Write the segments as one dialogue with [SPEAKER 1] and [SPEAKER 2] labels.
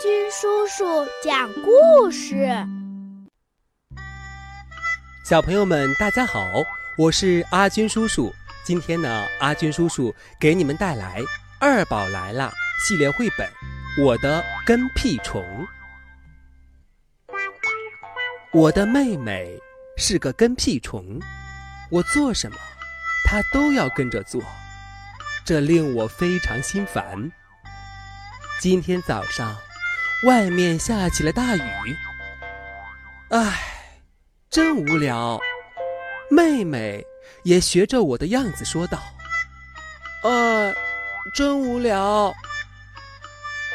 [SPEAKER 1] 军叔叔讲故事。
[SPEAKER 2] 小朋友们，大家好，我是阿军叔叔。今天呢，阿军叔叔给你们带来《二宝来了》系列绘本《我的跟屁虫》。我的妹妹是个跟屁虫，我做什么，她都要跟着做，这令我非常心烦。今天早上，外面下起了大雨。唉，真无聊。妹妹也学着我的样子说道：“呃，真无聊。”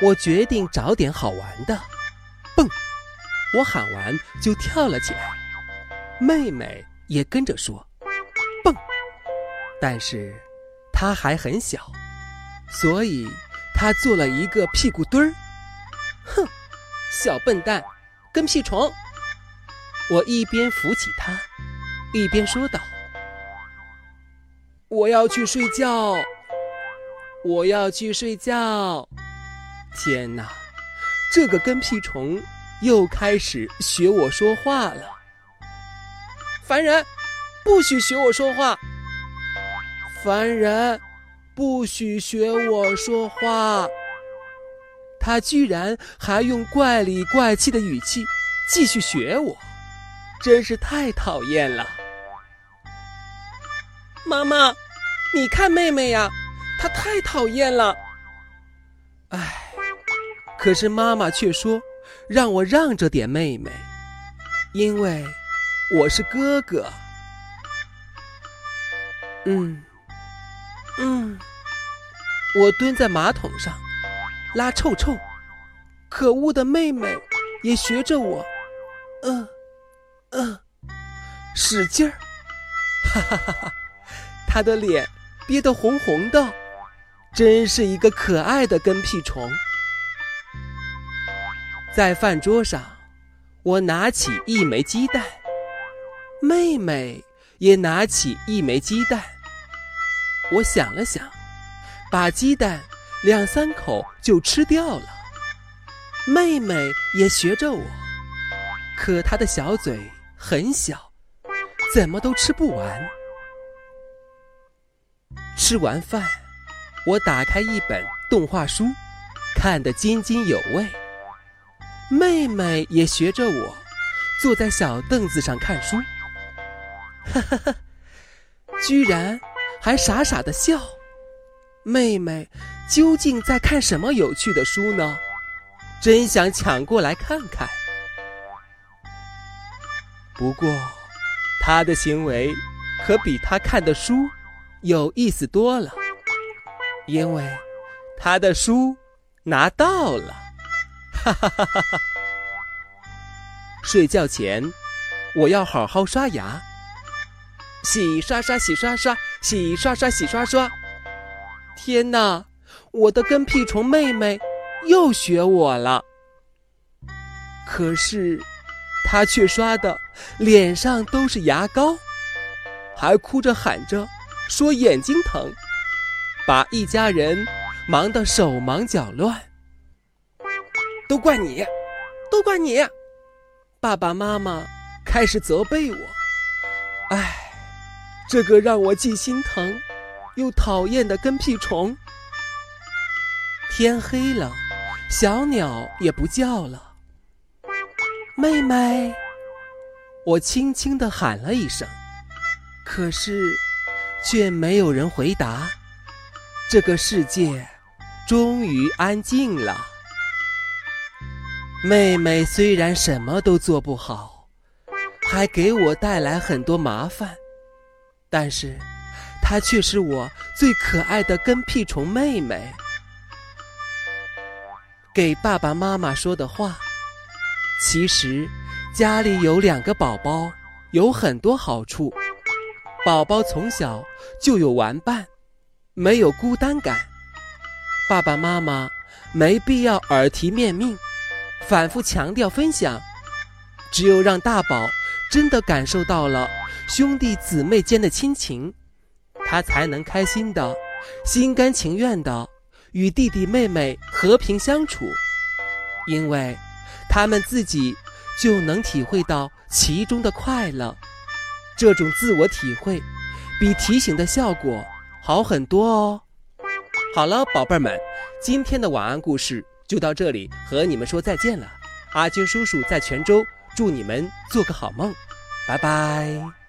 [SPEAKER 2] 我决定找点好玩的。蹦！我喊完就跳了起来。妹妹也跟着说：“蹦！”但是她还很小，所以。他做了一个屁股墩儿，哼，小笨蛋，跟屁虫！我一边扶起他，一边说道：“我要去睡觉，我要去睡觉。”天哪，这个跟屁虫又开始学我说话了！烦人，不许学我说话！烦人。不许学我说话！他居然还用怪里怪气的语气继续学我，真是太讨厌了。妈妈，你看妹妹呀，她太讨厌了。唉，可是妈妈却说让我让着点妹妹，因为我是哥哥。嗯。嗯，我蹲在马桶上拉臭臭，可恶的妹妹也学着我，嗯嗯，使劲儿，哈哈哈哈！她的脸憋得红红的，真是一个可爱的跟屁虫。在饭桌上，我拿起一枚鸡蛋，妹妹也拿起一枚鸡蛋。我想了想，把鸡蛋两三口就吃掉了。妹妹也学着我，可她的小嘴很小，怎么都吃不完。吃完饭，我打开一本动画书，看得津津有味。妹妹也学着我，坐在小凳子上看书。哈哈哈，居然。还傻傻的笑，妹妹究竟在看什么有趣的书呢？真想抢过来看看。不过，他的行为可比他看的书有意思多了，因为他的书拿到了。哈哈哈哈哈！睡觉前，我要好好刷牙。洗刷刷，洗刷刷，洗刷刷，洗刷刷！天哪，我的跟屁虫妹妹又学我了。可是，她却刷的脸上都是牙膏，还哭着喊着说眼睛疼，把一家人忙得手忙脚乱。都怪你，都怪你！爸爸妈妈开始责备我。唉。这个让我既心疼又讨厌的跟屁虫。天黑了，小鸟也不叫了。妹妹，我轻轻地喊了一声，可是却没有人回答。这个世界终于安静了。妹妹虽然什么都做不好，还给我带来很多麻烦。但是，她却是我最可爱的跟屁虫妹妹。给爸爸妈妈说的话，其实家里有两个宝宝有很多好处。宝宝从小就有玩伴，没有孤单感。爸爸妈妈没必要耳提面命，反复强调分享。只有让大宝真的感受到了。兄弟姊妹间的亲情，他才能开心的、心甘情愿的与弟弟妹妹和平相处。因为他们自己就能体会到其中的快乐。这种自我体会比提醒的效果好很多哦。好了，宝贝儿们，今天的晚安故事就到这里，和你们说再见了。阿军叔叔在泉州，祝你们做个好梦，拜拜。